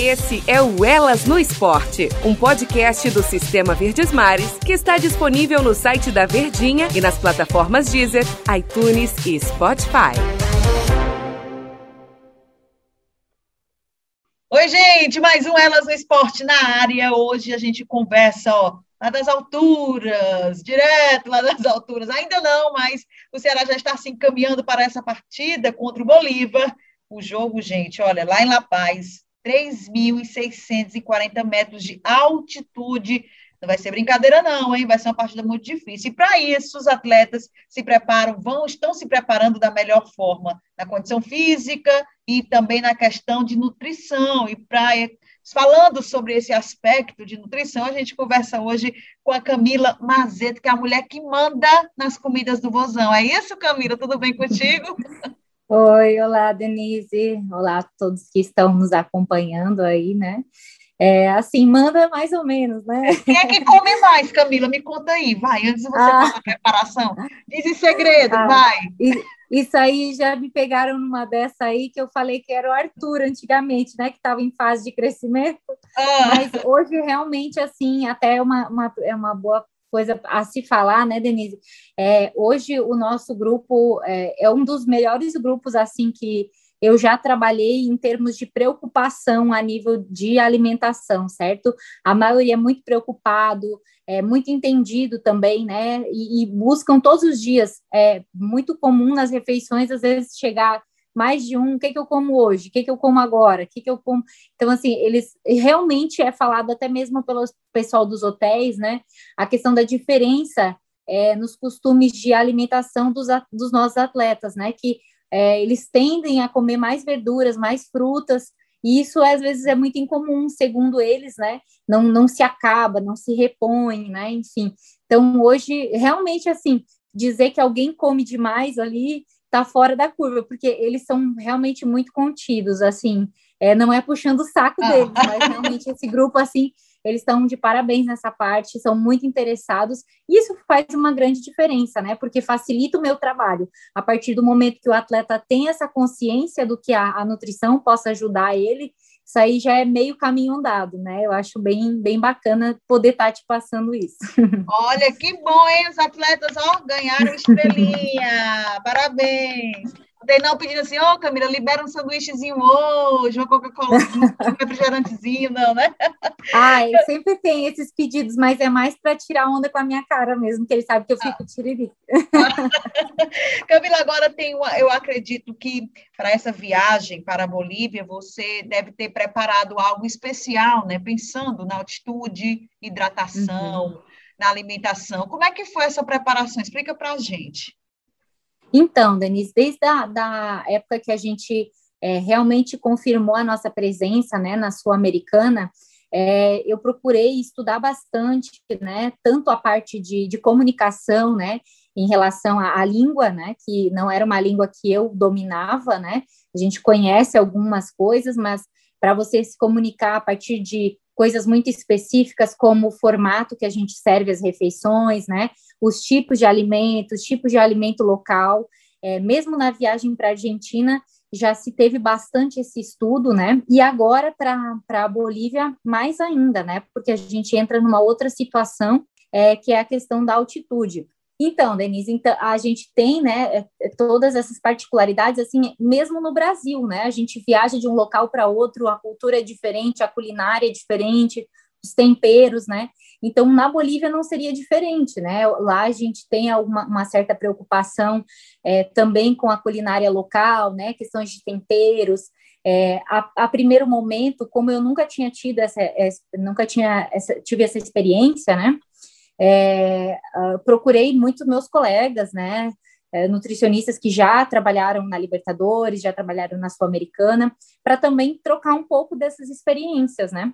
Esse é o Elas no Esporte, um podcast do Sistema Verdes Mares que está disponível no site da Verdinha e nas plataformas Deezer, iTunes e Spotify. Oi, gente, mais um Elas no Esporte na área. Hoje a gente conversa, ó, lá das alturas, direto lá das alturas. Ainda não, mas o Ceará já está se encaminhando para essa partida contra o Bolívar. O jogo, gente, olha, lá em La Paz, 3.640 metros de altitude. Não vai ser brincadeira, não, hein? Vai ser uma partida muito difícil. E para isso, os atletas se preparam, vão, estão se preparando da melhor forma na condição física e também na questão de nutrição. E para falando sobre esse aspecto de nutrição, a gente conversa hoje com a Camila Mazeto, que é a mulher que manda nas comidas do Vozão. É isso, Camila? Tudo bem contigo? Oi, olá, Denise. Olá a todos que estão nos acompanhando aí, né? É, assim, manda mais ou menos, né? Quem é que come mais, Camila? Me conta aí, vai, antes de você ah. fazer a preparação. Diz em segredo, ah. vai. Isso aí já me pegaram numa dessa aí que eu falei que era o Arthur antigamente, né? Que estava em fase de crescimento. Ah. Mas hoje realmente, assim, até é uma, uma, é uma boa coisa a se falar, né, Denise? É, hoje o nosso grupo é, é, um dos melhores grupos assim que eu já trabalhei em termos de preocupação a nível de alimentação, certo? A maioria é muito preocupado, é muito entendido também, né? E, e buscam todos os dias. É muito comum nas refeições às vezes chegar mais de um, o que, que eu como hoje, o que, que eu como agora, o que, que eu como. Então, assim, eles realmente é falado até mesmo pelo pessoal dos hotéis, né? A questão da diferença é, nos costumes de alimentação dos, dos nossos atletas, né? Que é, eles tendem a comer mais verduras, mais frutas, e isso às vezes é muito incomum, segundo eles, né? Não, não se acaba, não se repõe, né? Enfim. Então, hoje, realmente, assim, dizer que alguém come demais ali tá fora da curva, porque eles são realmente muito contidos, assim, é, não é puxando o saco ah. deles, mas realmente esse grupo, assim, eles estão de parabéns nessa parte, são muito interessados, e isso faz uma grande diferença, né, porque facilita o meu trabalho, a partir do momento que o atleta tem essa consciência do que a, a nutrição possa ajudar ele, isso aí já é meio caminho andado, né? Eu acho bem, bem bacana poder estar tá te passando isso. Olha, que bom, hein? Os atletas ó, ganharam estrelinha. Parabéns. Não pedindo assim, ô oh, Camila, libera um sanduíchezinho hoje, uma Coca-Cola, um refrigerantezinho, não, né? Ai, sempre tem esses pedidos, mas é mais para tirar onda com a minha cara mesmo, que ele sabe que eu fico ah. tiririca. Camila, agora tem uma, eu acredito que para essa viagem para a Bolívia, você deve ter preparado algo especial, né? Pensando na altitude, hidratação, uhum. na alimentação. Como é que foi essa preparação? Explica para a gente. Então, Denise, desde a da época que a gente é, realmente confirmou a nossa presença né, na Sul-Americana, é, eu procurei estudar bastante, né, tanto a parte de, de comunicação, né, em relação à, à, língua, né, que não era uma língua que eu dominava, né, a gente conhece algumas coisas, mas para você se comunicar a partir de coisas muito específicas, como o formato que a gente serve as refeições, né, os tipos de alimentos, tipos de alimento local. É, mesmo na viagem para a Argentina, já se teve bastante esse estudo, né? E agora para a Bolívia, mais ainda, né? Porque a gente entra numa outra situação, é, que é a questão da altitude. Então, Denise, então, a gente tem, né, é, todas essas particularidades, assim, mesmo no Brasil, né? A gente viaja de um local para outro, a cultura é diferente, a culinária é diferente, os temperos, né? Então, na Bolívia não seria diferente, né? Lá a gente tem alguma, uma certa preocupação é, também com a culinária local, né? Questões de temperos. É, a, a, primeiro momento, como eu nunca tinha tido essa, essa nunca tinha essa, tive essa experiência, né? É, uh, procurei muito meus colegas, né? É, nutricionistas que já trabalharam na Libertadores, já trabalharam na Sul-Americana, para também trocar um pouco dessas experiências, né?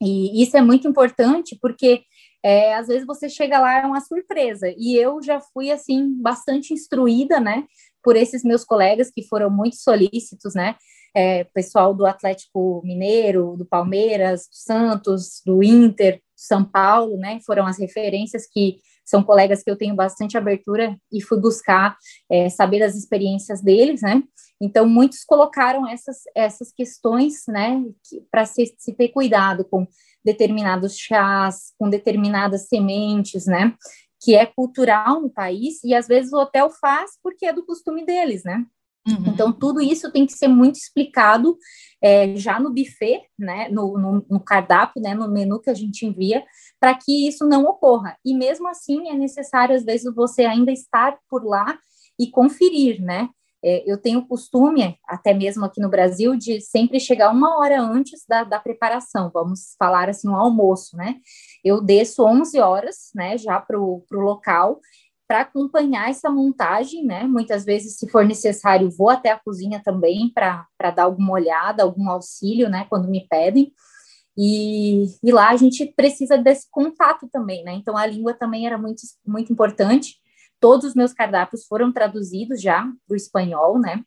E isso é muito importante porque é, às vezes você chega lá é uma surpresa. E eu já fui assim bastante instruída, né, por esses meus colegas que foram muito solícitos, né, é, pessoal do Atlético Mineiro, do Palmeiras, do Santos, do Inter, São Paulo, né, foram as referências que são colegas que eu tenho bastante abertura e fui buscar é, saber das experiências deles, né? Então, muitos colocaram essas, essas questões, né, para se, se ter cuidado com determinados chás, com determinadas sementes, né, que é cultural no país, e às vezes o hotel faz porque é do costume deles, né? Uhum. Então, tudo isso tem que ser muito explicado é, já no buffet, né, no, no, no, cardápio, né, no menu que a gente envia, para que isso não ocorra. E mesmo assim, é necessário, às vezes, você ainda estar por lá e conferir, né? É, eu tenho o costume, até mesmo aqui no Brasil, de sempre chegar uma hora antes da, da preparação, vamos falar assim, um almoço, né? Eu desço 11 horas, né, já para o local, para acompanhar essa montagem, né? Muitas vezes, se for necessário, vou até a cozinha também para dar alguma olhada, algum auxílio, né? Quando me pedem. E, e, lá a gente precisa desse contato também, né? Então a língua também era muito, muito importante. Todos os meus cardápios foram traduzidos já para o espanhol, né?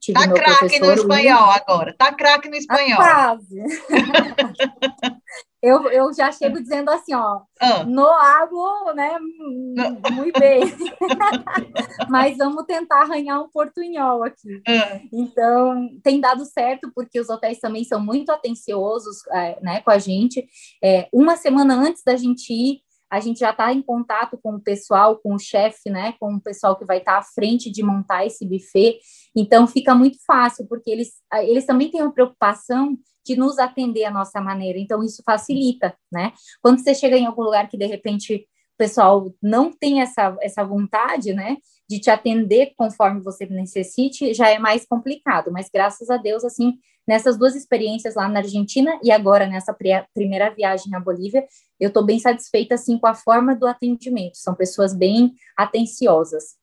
Tive tá craque no espanhol agora, tá craque no tá espanhol. quase. eu, eu já chego dizendo assim, ó, ah. no hago, né, muito bem. Mas vamos tentar arranhar um portunhol aqui. Ah. Então, tem dado certo, porque os hotéis também são muito atenciosos, é, né, com a gente. É, uma semana antes da gente ir, a gente já está em contato com o pessoal, com o chefe, né, com o pessoal que vai estar tá à frente de montar esse buffet. Então fica muito fácil, porque eles, eles também têm uma preocupação de nos atender à nossa maneira. Então isso facilita, né? Quando você chega em algum lugar que de repente o pessoal não tem essa, essa vontade, né, de te atender conforme você necessite, já é mais complicado. Mas graças a Deus, assim, nessas duas experiências lá na Argentina e agora nessa primeira viagem à Bolívia, eu estou bem satisfeita assim com a forma do atendimento. São pessoas bem atenciosas.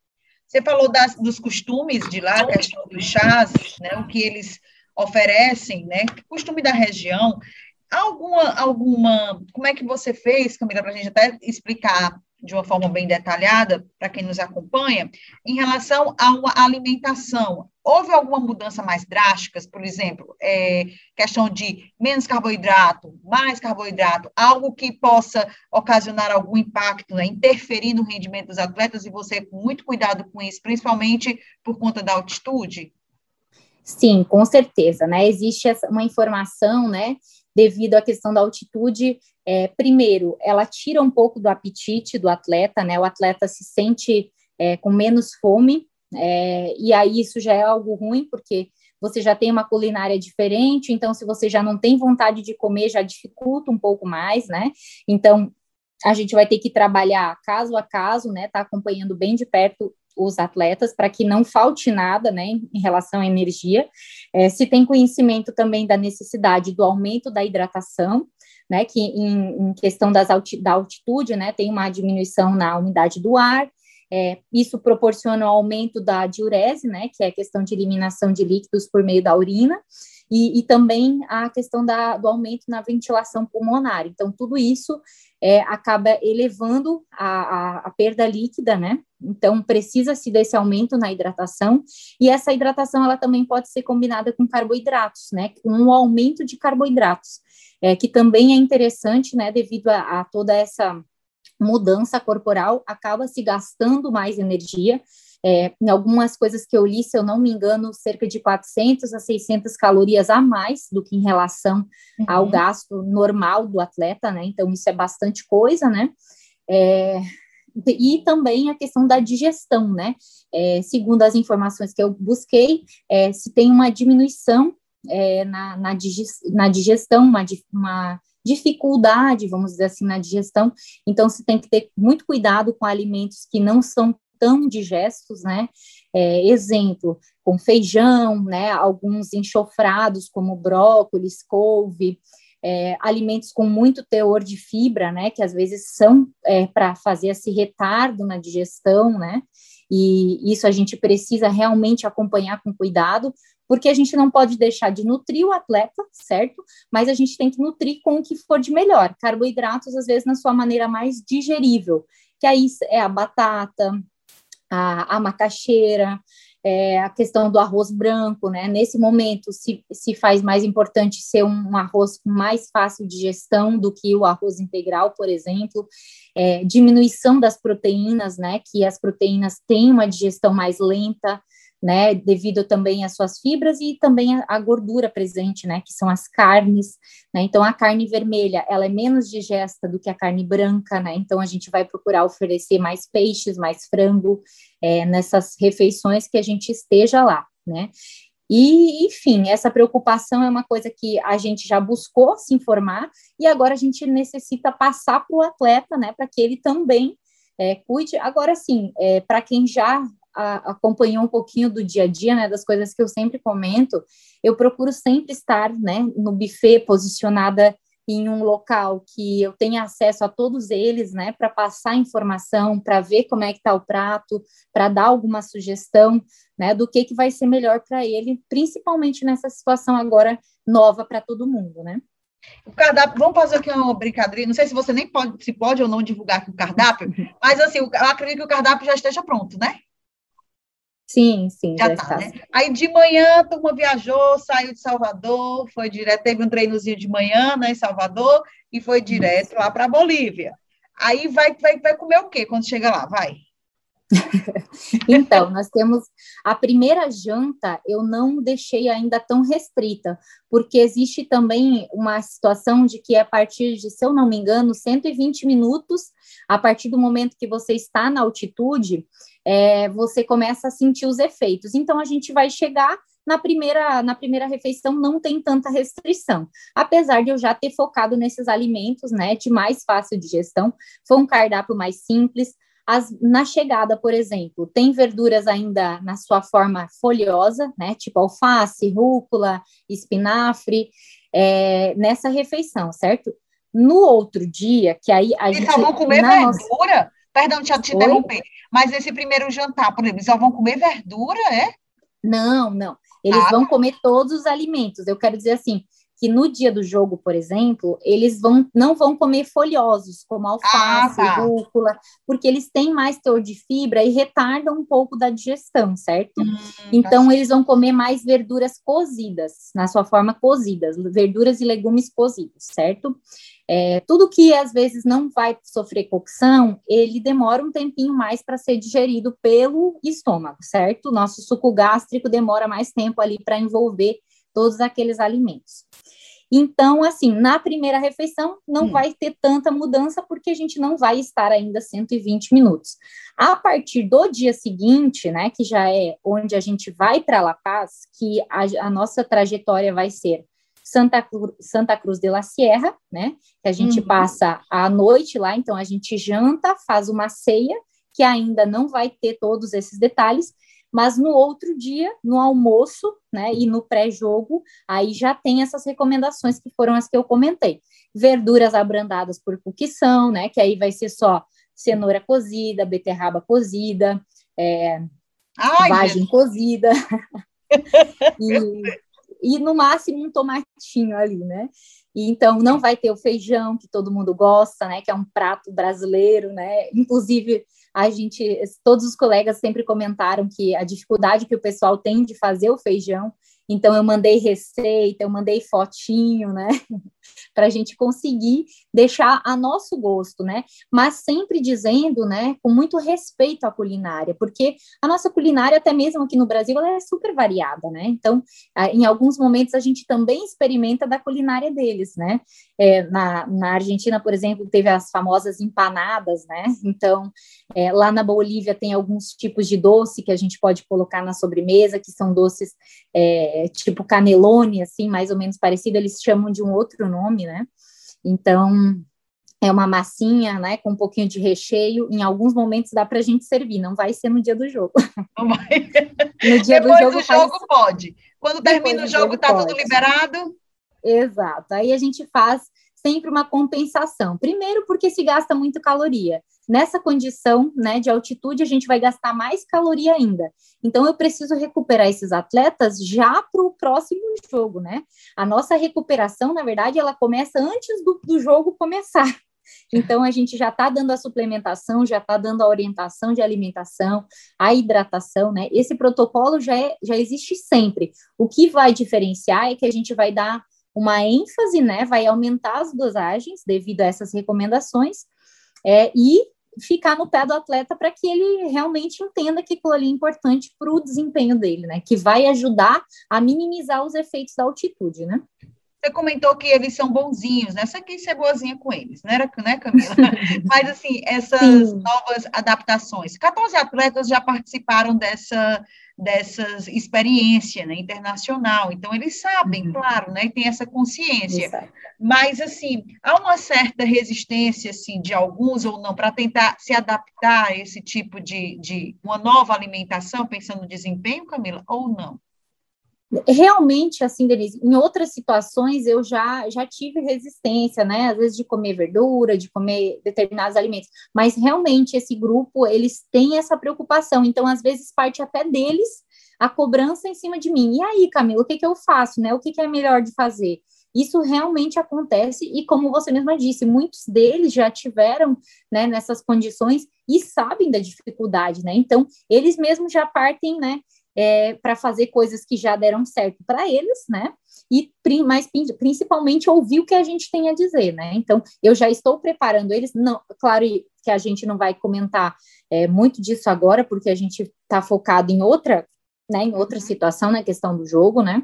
Você falou das, dos costumes de lá, questão dos chás, né, o que eles oferecem, né, costume da região. Alguma, alguma, como é que você fez, Camila, para a gente até explicar de uma forma bem detalhada para quem nos acompanha, em relação à alimentação. Houve alguma mudança mais drástica, por exemplo, é, questão de menos carboidrato, mais carboidrato, algo que possa ocasionar algum impacto, né, interferir no rendimento dos atletas e você com muito cuidado com isso, principalmente por conta da altitude? Sim, com certeza, né? Existe uma informação, né, devido à questão da altitude. É, primeiro, ela tira um pouco do apetite do atleta, né? O atleta se sente é, com menos fome, é, e aí isso já é algo ruim, porque você já tem uma culinária diferente, então se você já não tem vontade de comer, já dificulta um pouco mais, né? Então, a gente vai ter que trabalhar caso a caso, né? Tá acompanhando bem de perto os atletas para que não falte nada, né, em relação à energia. É, se tem conhecimento também da necessidade do aumento da hidratação, né, que em, em questão das alti, da altitude, né, tem uma diminuição na umidade do ar, é, isso proporciona o aumento da diurese, né, que é a questão de eliminação de líquidos por meio da urina, e, e também a questão da, do aumento na ventilação pulmonar. Então, tudo isso é, acaba elevando a, a, a, perda líquida, né? Então, precisa-se desse aumento na hidratação, e essa hidratação, ela também pode ser combinada com carboidratos, né? Com um aumento de carboidratos, é, que também é interessante, né? Devido a, a toda essa mudança corporal, acaba se gastando mais energia, é, em algumas coisas que eu li, se eu não me engano, cerca de 400 a 600 calorias a mais do que em relação uhum. ao gasto normal do atleta, né? Então, isso é bastante coisa, né? É, e também a questão da digestão, né? É, segundo as informações que eu busquei, é, se tem uma diminuição é, na, na, na, digestão, uma, uma dificuldade, vamos dizer assim, na digestão. Então, se tem que ter muito cuidado com alimentos que não são tão digestos, né? É, exemplo, com feijão, né? Alguns enxofrados, como brócolis, couve, é, alimentos com muito teor de fibra, né? Que às vezes são é, para fazer esse retardo na digestão, né? E isso a gente precisa realmente acompanhar com cuidado, porque a gente não pode deixar de nutrir o atleta, certo? Mas a gente tem que nutrir com o que for de melhor. Carboidratos, às vezes, na sua maneira mais digerível, que aí é a batata, a, a macaxeira, é, a questão do arroz branco, né? Nesse momento se, se faz mais importante ser um arroz mais fácil de gestão do que o arroz integral, por exemplo. É, diminuição das proteínas, né? Que as proteínas têm uma digestão mais lenta, né, devido também às suas fibras e também a, gordura presente, né, que são as carnes, né, então a carne vermelha, ela é menos digesta do que a carne branca, né, então a gente vai procurar oferecer mais peixes, mais frango, é, nessas refeições que a gente esteja lá, né, e, enfim, essa preocupação é uma coisa que a gente já buscou se informar e agora a gente necessita passar para o atleta, né, para que ele também é, cuide. Agora, sim, é, para quem já a, acompanhou um pouquinho do dia a dia, né, das coisas que eu sempre comento, eu procuro sempre estar, né, no buffet posicionada em um local que eu tenha acesso a todos eles, né, para passar informação, para ver como é que está o prato, para dar alguma sugestão, né, do que que vai ser melhor para ele, principalmente nessa situação agora nova para todo mundo, né? O cardápio, vamos fazer aqui uma brincadeira, não sei se você nem pode, se pode ou não divulgar aqui o cardápio, mas assim, eu acredito que o cardápio já esteja pronto, né? Sim, sim, já, já tá, né? Aí de manhã a turma viajou, saiu de Salvador, foi direto, teve um treinozinho de manhã, né, em Salvador, e foi direto lá para Bolívia. Aí vai, vai, vai comer o quê quando chega lá? Vai. então, nós temos a primeira janta, eu não deixei ainda tão restrita, porque existe também uma situação de que a partir de, se eu não me engano, 120 minutos, a partir do momento que você está na altitude, é, você começa a sentir os efeitos. Então, a gente vai chegar na primeira, na primeira refeição não tem tanta restrição. Apesar de eu já ter focado nesses alimentos, né, de mais fácil digestão, foi um cardápio mais simples, as, na chegada, por exemplo, tem verduras ainda na sua forma folhosa, né? Tipo alface, rúcula, espinafre, é, nessa refeição, certo? No outro dia, que aí a eles gente. Só vão comer verdura? Nossa... Perdão, deixa eu te interromper. Mas esse primeiro jantar, por exemplo, eles só vão comer verdura, é? Não, não. Eles ah, vão tá. comer todos os alimentos. Eu quero dizer assim, que no dia do jogo, por exemplo, eles vão, não vão comer folhosos, como alface, ah, tá. rúcula, porque eles têm mais teor de fibra e retardam um pouco da digestão, certo? Hum, então, tá eles vão comer mais verduras cozidas, na sua forma cozidas, verduras e legumes cozidos, certo? É, tudo que às vezes não vai sofrer cocção, ele demora um tempinho mais para ser digerido pelo estômago, certo? Nosso suco gástrico demora mais tempo ali para envolver todos aqueles alimentos. Então, assim, na primeira refeição não hum. vai ter tanta mudança porque a gente não vai estar ainda 120 minutos. A partir do dia seguinte, né, que já é onde a gente vai para La Paz, que a, a, nossa trajetória vai ser Santa, Cru, Santa Cruz de la Sierra, né, que a gente uhum. passa a noite lá, então a gente janta, faz uma ceia, que ainda não vai ter todos esses detalhes, mas no outro dia, no almoço, né, e no pré-jogo, aí já tem essas recomendações que foram as que eu comentei. Verduras abrandadas por cookição, né, que aí vai ser só cenoura cozida, beterraba cozida, é, Ai, vagem Deus. cozida, e, e no máximo um tomatinho ali, né? E, então não vai ter o feijão que todo mundo gosta, né? Que é um prato brasileiro, né? Inclusive a gente, todos os colegas sempre comentaram que a dificuldade que o pessoal tem de fazer o feijão então, eu mandei receita, eu mandei fotinho, né? para a gente conseguir deixar a nosso gosto, né? Mas sempre dizendo, né, com muito respeito à culinária, porque a nossa culinária, até mesmo aqui no Brasil, ela é super variada, né? Então, em alguns momentos, a gente também experimenta da culinária deles, né? É, na, na Argentina, por exemplo, teve as famosas empanadas, né? Então, é, lá na Bolívia tem alguns tipos de doce que a gente pode colocar na sobremesa, que são doces é, tipo canelone, assim, mais ou menos parecido, eles chamam de um outro nome, né? Então, é uma massinha, né, com um pouquinho de recheio. Em alguns momentos dá para a gente servir, não vai ser no dia do jogo. Não vai. no dia Depois do jogo, do jogo faz... pode. Quando Depois termina o jogo, tá pode. tudo liberado? Exato. Aí a gente faz sempre uma compensação. Primeiro, porque se gasta muito caloria. Nessa condição né, de altitude, a gente vai gastar mais caloria ainda. Então, eu preciso recuperar esses atletas já para o próximo jogo, né? A nossa recuperação, na verdade, ela começa antes do, do jogo começar. Então, a gente já está dando a suplementação, já está dando a orientação de alimentação, a hidratação, né? Esse protocolo já, é, já existe sempre. O que vai diferenciar é que a gente vai dar uma ênfase, né? Vai aumentar as dosagens devido a essas recomendações é, e ficar no pé do atleta para que ele realmente entenda que aquilo ali é importante para o desempenho dele, né? Que vai ajudar a minimizar os efeitos da altitude, né? Você comentou que eles são bonzinhos, né? Você quis ser boazinha com eles, não era, né, Camila? Mas, assim, essas Sim. novas adaptações. 14 atletas já participaram dessa, dessas experiência né, internacional, então eles sabem, uhum. claro, né, e tem essa consciência. Exato. Mas, assim, há uma certa resistência, assim, de alguns ou não, para tentar se adaptar a esse tipo de, de uma nova alimentação, pensando no desempenho, Camila, ou não? Realmente, assim, Denise, em outras situações eu já, já tive resistência, né? Às vezes de comer verdura, de comer determinados alimentos, mas realmente esse grupo, eles têm essa preocupação, então às vezes parte até deles a cobrança em cima de mim. E aí, Camila, o que, que eu faço, né? O que, que é melhor de fazer? Isso realmente acontece e, como você mesma disse, muitos deles já tiveram né, nessas condições e sabem da dificuldade, né? Então, eles mesmos já partem, né? É, para fazer coisas que já deram certo para eles, né? E mas principalmente ouvir o que a gente tem a dizer, né? Então, eu já estou preparando eles, não, claro que a gente não vai comentar é, muito disso agora, porque a gente está focado em outra, né, em outra uhum. situação, na questão do jogo, né?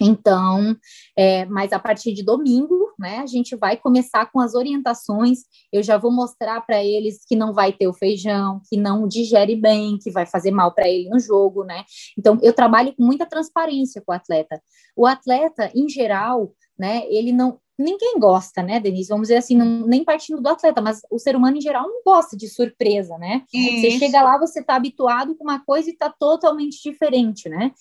Então, é, mas a partir de domingo, né, a gente vai começar com as orientações. Eu já vou mostrar para eles que não vai ter o feijão, que não digere bem, que vai fazer mal para ele no jogo, né? Então, eu trabalho com muita transparência com o atleta. O atleta, em geral, né, ele não. Ninguém gosta, né, Denise? Vamos dizer assim, não, nem partindo do atleta, mas o ser humano em geral não gosta de surpresa, né? Isso. Você chega lá, você está habituado com uma coisa e está totalmente diferente, né?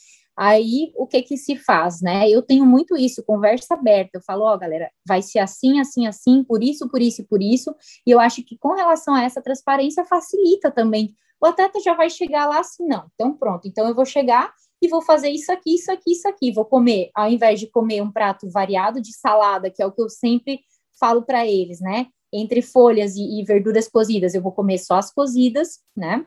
Aí, o que que se faz, né? Eu tenho muito isso, conversa aberta. Eu falo, ó, oh, galera, vai ser assim, assim, assim, por isso, por isso e por isso. E eu acho que com relação a essa transparência facilita também. O atleta já vai chegar lá assim, não. Então, pronto. Então, eu vou chegar e vou fazer isso aqui, isso aqui, isso aqui. Vou comer, ao invés de comer um prato variado de salada, que é o que eu sempre falo para eles, né? Entre folhas e, e verduras cozidas, eu vou comer só as cozidas, né?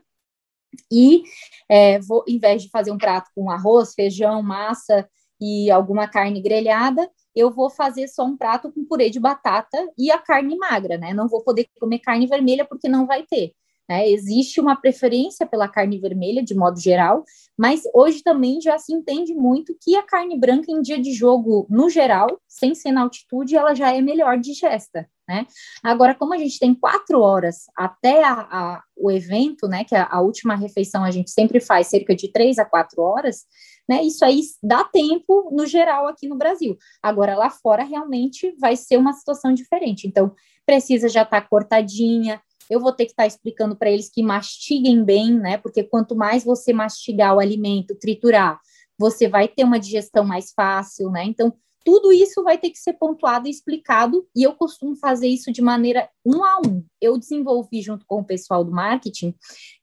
E é, vou, em vez de fazer um prato com arroz, feijão, massa e alguma carne grelhada, eu vou fazer só um prato com purê de batata e a carne magra, né? Não vou poder comer carne vermelha porque não vai ter. Né? Existe uma preferência pela carne vermelha, de modo geral, mas hoje também já se entende muito que a carne branca, em dia de jogo, no geral, sem ser na altitude, ela já é melhor digesta. Né? Agora, como a gente tem quatro horas até a, a, o evento, né, que a, a, última refeição a gente sempre faz cerca de três a quatro horas, né, isso aí dá tempo no geral aqui no Brasil. Agora, lá fora, realmente vai ser uma situação diferente. Então, precisa já estar tá cortadinha, eu vou ter que estar tá explicando para eles que mastiguem bem, né? Porque quanto mais você mastigar o alimento, triturar, você vai ter uma digestão mais fácil, né? Então, tudo isso vai ter que ser pontuado e explicado, e eu costumo fazer isso de maneira um a um. Eu desenvolvi, junto com o pessoal do marketing,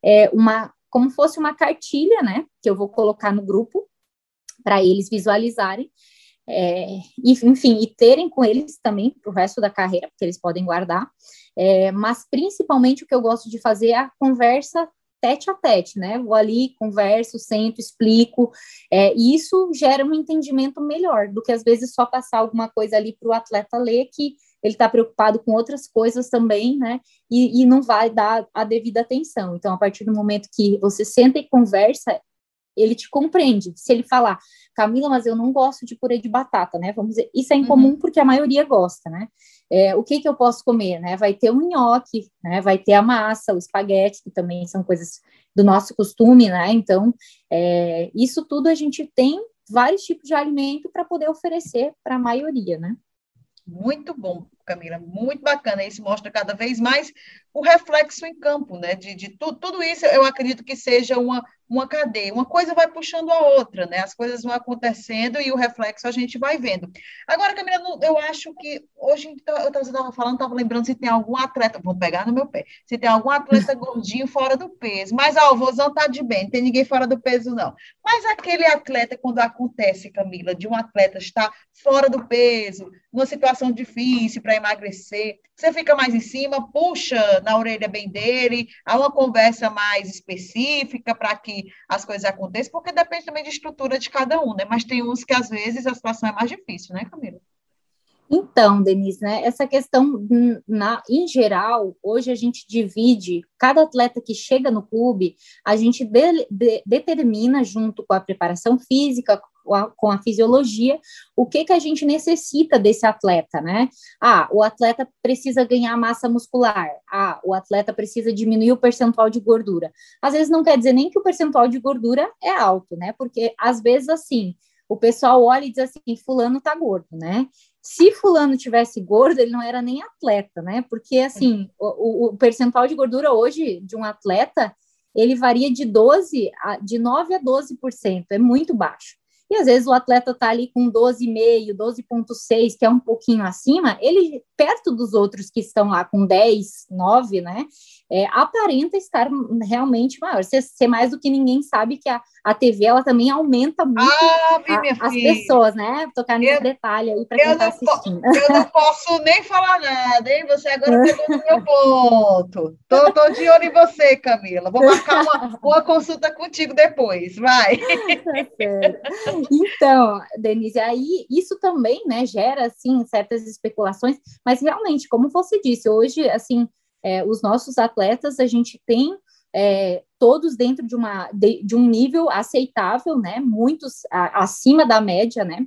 é, uma como fosse uma cartilha, né? Que eu vou colocar no grupo para eles visualizarem. É, e, enfim, e terem com eles também para o resto da carreira, porque eles podem guardar. É, mas principalmente o que eu gosto de fazer é a conversa tete a tete, né? Vou ali, converso, sento, explico, é, e isso gera um entendimento melhor do que às vezes só passar alguma coisa ali para o atleta ler que ele está preocupado com outras coisas também, né? E, e, não vai dar a devida atenção. Então, a partir do momento que você senta e conversa, ele te compreende. Se ele falar, Camila, mas eu não gosto de purê de batata, né? Vamos dizer, isso é incomum uhum. porque a maioria gosta, né? É, o que que eu posso comer, né? Vai ter o nhoque, né? Vai ter a massa, o espaguete, que também são coisas do nosso costume, né? Então, é, isso tudo a gente tem vários tipos de alimento para poder oferecer para a maioria, né? Muito bom, Camila, muito bacana. Isso mostra cada vez mais o reflexo em campo, né? De, de tu, tudo isso, eu acredito que seja uma, uma cadeia. Uma coisa vai puxando a outra, né? As coisas vão acontecendo e o reflexo a gente vai vendo. Agora, Camila, eu acho que hoje eu estava falando, estava lembrando se tem algum atleta, vou pegar no meu pé, se tem algum atleta gordinho fora do peso. Mas ó, o Vozão tá de bem, não tem ninguém fora do peso, não. Mas aquele atleta, quando acontece, Camila, de um atleta estar fora do peso, numa situação difícil para emagrecer, você fica mais em cima, puxa na orelha bem dele, há uma conversa mais específica para que as coisas aconteçam, porque depende também de estrutura de cada um, né? Mas tem uns que às vezes a situação é mais difícil, né, Camila? Então, Denise, né, essa questão, na, em geral, hoje a gente divide, cada atleta que chega no clube, a gente de, de, determina, junto com a preparação física, com a, fisiologia, o que, que a gente necessita desse atleta, né? Ah, o atleta precisa ganhar massa muscular. Ah, o atleta precisa diminuir o percentual de gordura. Às vezes não quer dizer nem que o percentual de gordura é alto, né? Porque às vezes, assim, o pessoal olha e diz assim, fulano tá gordo, né? Se fulano tivesse gordo, ele não era nem atleta, né? Porque, assim, o, o percentual de gordura hoje de um atleta, ele varia de 12 a, de 9 a 12%, é muito baixo. E às vezes o atleta está ali com 12,5, 12,6, que é um pouquinho acima, ele, perto dos outros que estão lá com 10, 9, né? É, aparenta estar realmente maior. Ser, ser, mais do que ninguém sabe que a, a TV ela também aumenta muito ah, a, as pessoas, né? Tocar nesse eu, detalhe aí para quem está assistindo. Eu não posso nem falar nada, hein? Você agora pegou no meu ponto. Tô, tô de olho em você, Camila. Vou marcar uma, uma consulta contigo depois, vai. Tá então, Denise, aí isso também, né, gera, assim, certas especulações, mas realmente, como você disse, hoje, assim, é, os nossos atletas, a gente tem é, todos dentro de, uma, de, de, um nível aceitável, né, muitos a, acima da média, né,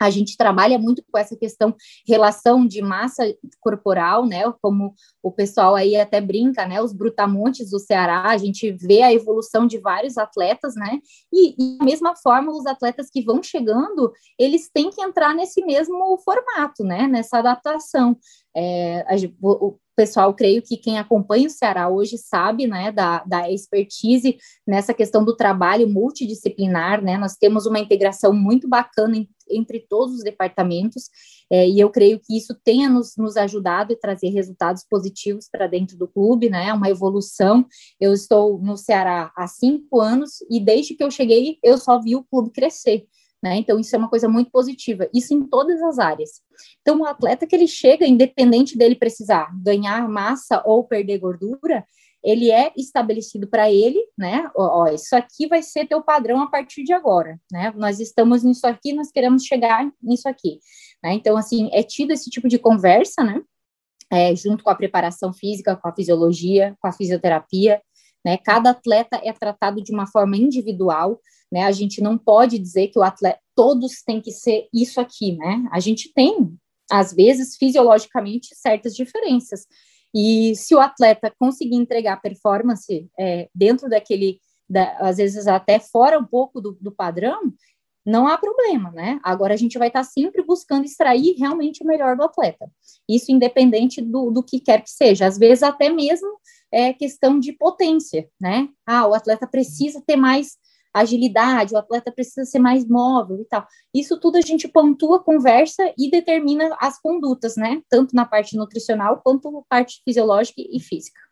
a gente trabalha muito com essa questão, relação de massa corporal, né? Como o pessoal aí até brinca, né? Os brutamontes do Ceará, a gente vê a evolução de vários atletas, né? E, e da mesma forma, os atletas que vão chegando, eles têm que entrar nesse mesmo formato, né? Nessa adaptação. É, a, o, pessoal, creio que quem acompanha o Ceará hoje sabe, né, da, da expertise nessa questão do trabalho multidisciplinar, né, nós temos uma integração muito bacana em, entre todos os departamentos, é, e eu creio que isso tenha nos, nos ajudado a trazer resultados positivos para dentro do clube, né, uma evolução, eu estou no Ceará há cinco anos, e desde que eu cheguei, eu só vi o clube crescer, né? Então, isso é uma coisa muito positiva, isso em todas as áreas. Então, o atleta que ele chega, independente dele precisar ganhar massa ou perder gordura, ele é estabelecido para ele, né? Ó, ó, isso aqui vai ser teu padrão a partir de agora, né? Nós estamos nisso aqui, nós queremos chegar nisso aqui, né? Então, assim, é tido esse tipo de conversa, né? É, junto com a preparação física, com a fisiologia, com a fisioterapia, né? Cada atleta é tratado de uma forma individual, né? A gente não pode dizer que o atleta todos têm que ser isso aqui, né? A gente tem às vezes fisiologicamente certas diferenças. E se o atleta conseguir entregar performance é, dentro daquele, da, às vezes até fora um pouco do, do, padrão, não há problema, né? Agora a gente vai estar sempre buscando extrair realmente o melhor do atleta. Isso independente do, do que quer que seja. Às vezes até mesmo é questão de potência, né? Ah, o atleta precisa ter mais agilidade, o atleta precisa ser mais móvel e tal. Isso tudo a gente pontua, conversa e determina as condutas, né? Tanto na parte nutricional quanto na parte fisiológica e física.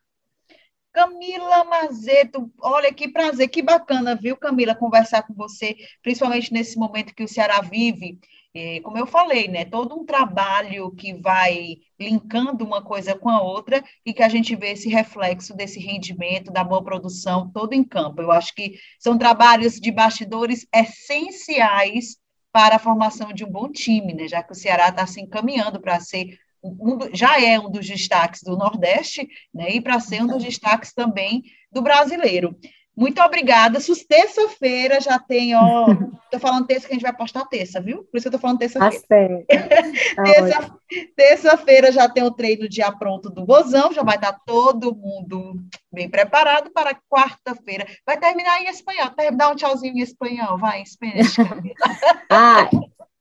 Camila Mazeto, olha que prazer, que bacana, viu, Camila, conversar com você, principalmente nesse momento que o Ceará vive é, como eu falei, né, todo um trabalho que vai linkando uma coisa com a outra e que a gente vê esse reflexo desse rendimento, da boa produção, todo em campo. Eu acho que são trabalhos de bastidores essenciais para a formação de um bom time, né, já que o Ceará está se encaminhando para ser um, já é um dos destaques do Nordeste, né, e para ser um dos destaques também do brasileiro. Muito obrigada. Terça-feira já tem, ó. Tô falando terça que a gente vai postar terça, viu? Por isso que eu tô falando terça-feira. Tá terça, terça-feira já tem o treino dia pronto do Bozão, já vai estar todo mundo bem preparado para quarta-feira. Vai terminar em espanhol. Dá um tchauzinho em espanhol, vai, em espanhol. ah,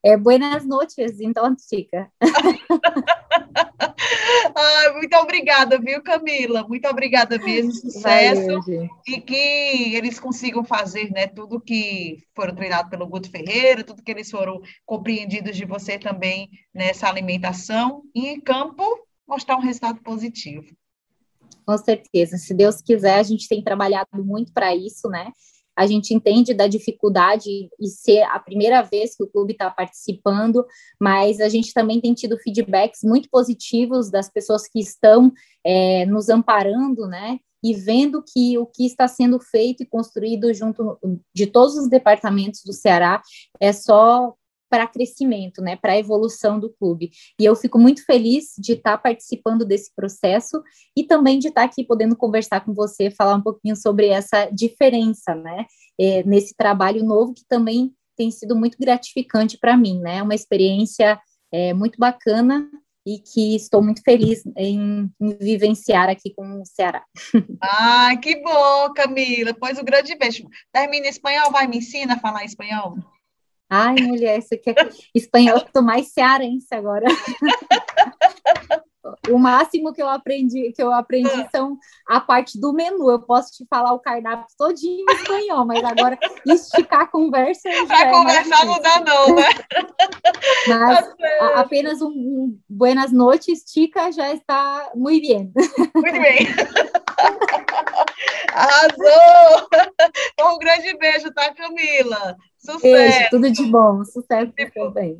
é buenas noches, então fica. Ai, muito obrigada, viu, Camila? Muito obrigada mesmo, sucesso. Valeu, e que eles consigam fazer né, tudo que foram treinados pelo Guto Ferreira, tudo que eles foram compreendidos de você também nessa alimentação e em campo mostrar um resultado positivo. Com certeza, se Deus quiser, a gente tem trabalhado muito para isso, né? A gente entende da dificuldade e ser a primeira vez que o clube está participando, mas a gente também tem tido feedbacks muito positivos das pessoas que estão é, nos amparando, né? E vendo que o que está sendo feito e construído junto de todos os departamentos do Ceará é só para crescimento, né, para a evolução do clube. E eu fico muito feliz de estar tá participando desse processo e também de estar tá aqui podendo conversar com você, falar um pouquinho sobre essa diferença, né, é, nesse trabalho novo que também tem sido muito gratificante para mim, né, uma experiência é, muito bacana e que estou muito feliz em, em, vivenciar aqui com o Ceará. Ah, que bom, Camila. Pois o grande beijo. Termina espanhol, vai, me ensina a falar espanhol. Ai, mulher, isso aqui é espanhol, tô mais cearense agora. o máximo que eu aprendi, que eu aprendi ah. são a parte do menu. Eu posso te falar o cardápio todinho em espanhol, mas agora esticar a conversa. Para é conversar não dá, não, né? Mas tá apenas um, um buenas noites, tica já está muito bem. Muito bem. Arrasou! Um grande beijo, tá, Camila? Sucesso! Beijo, tudo de bom. Sucesso também.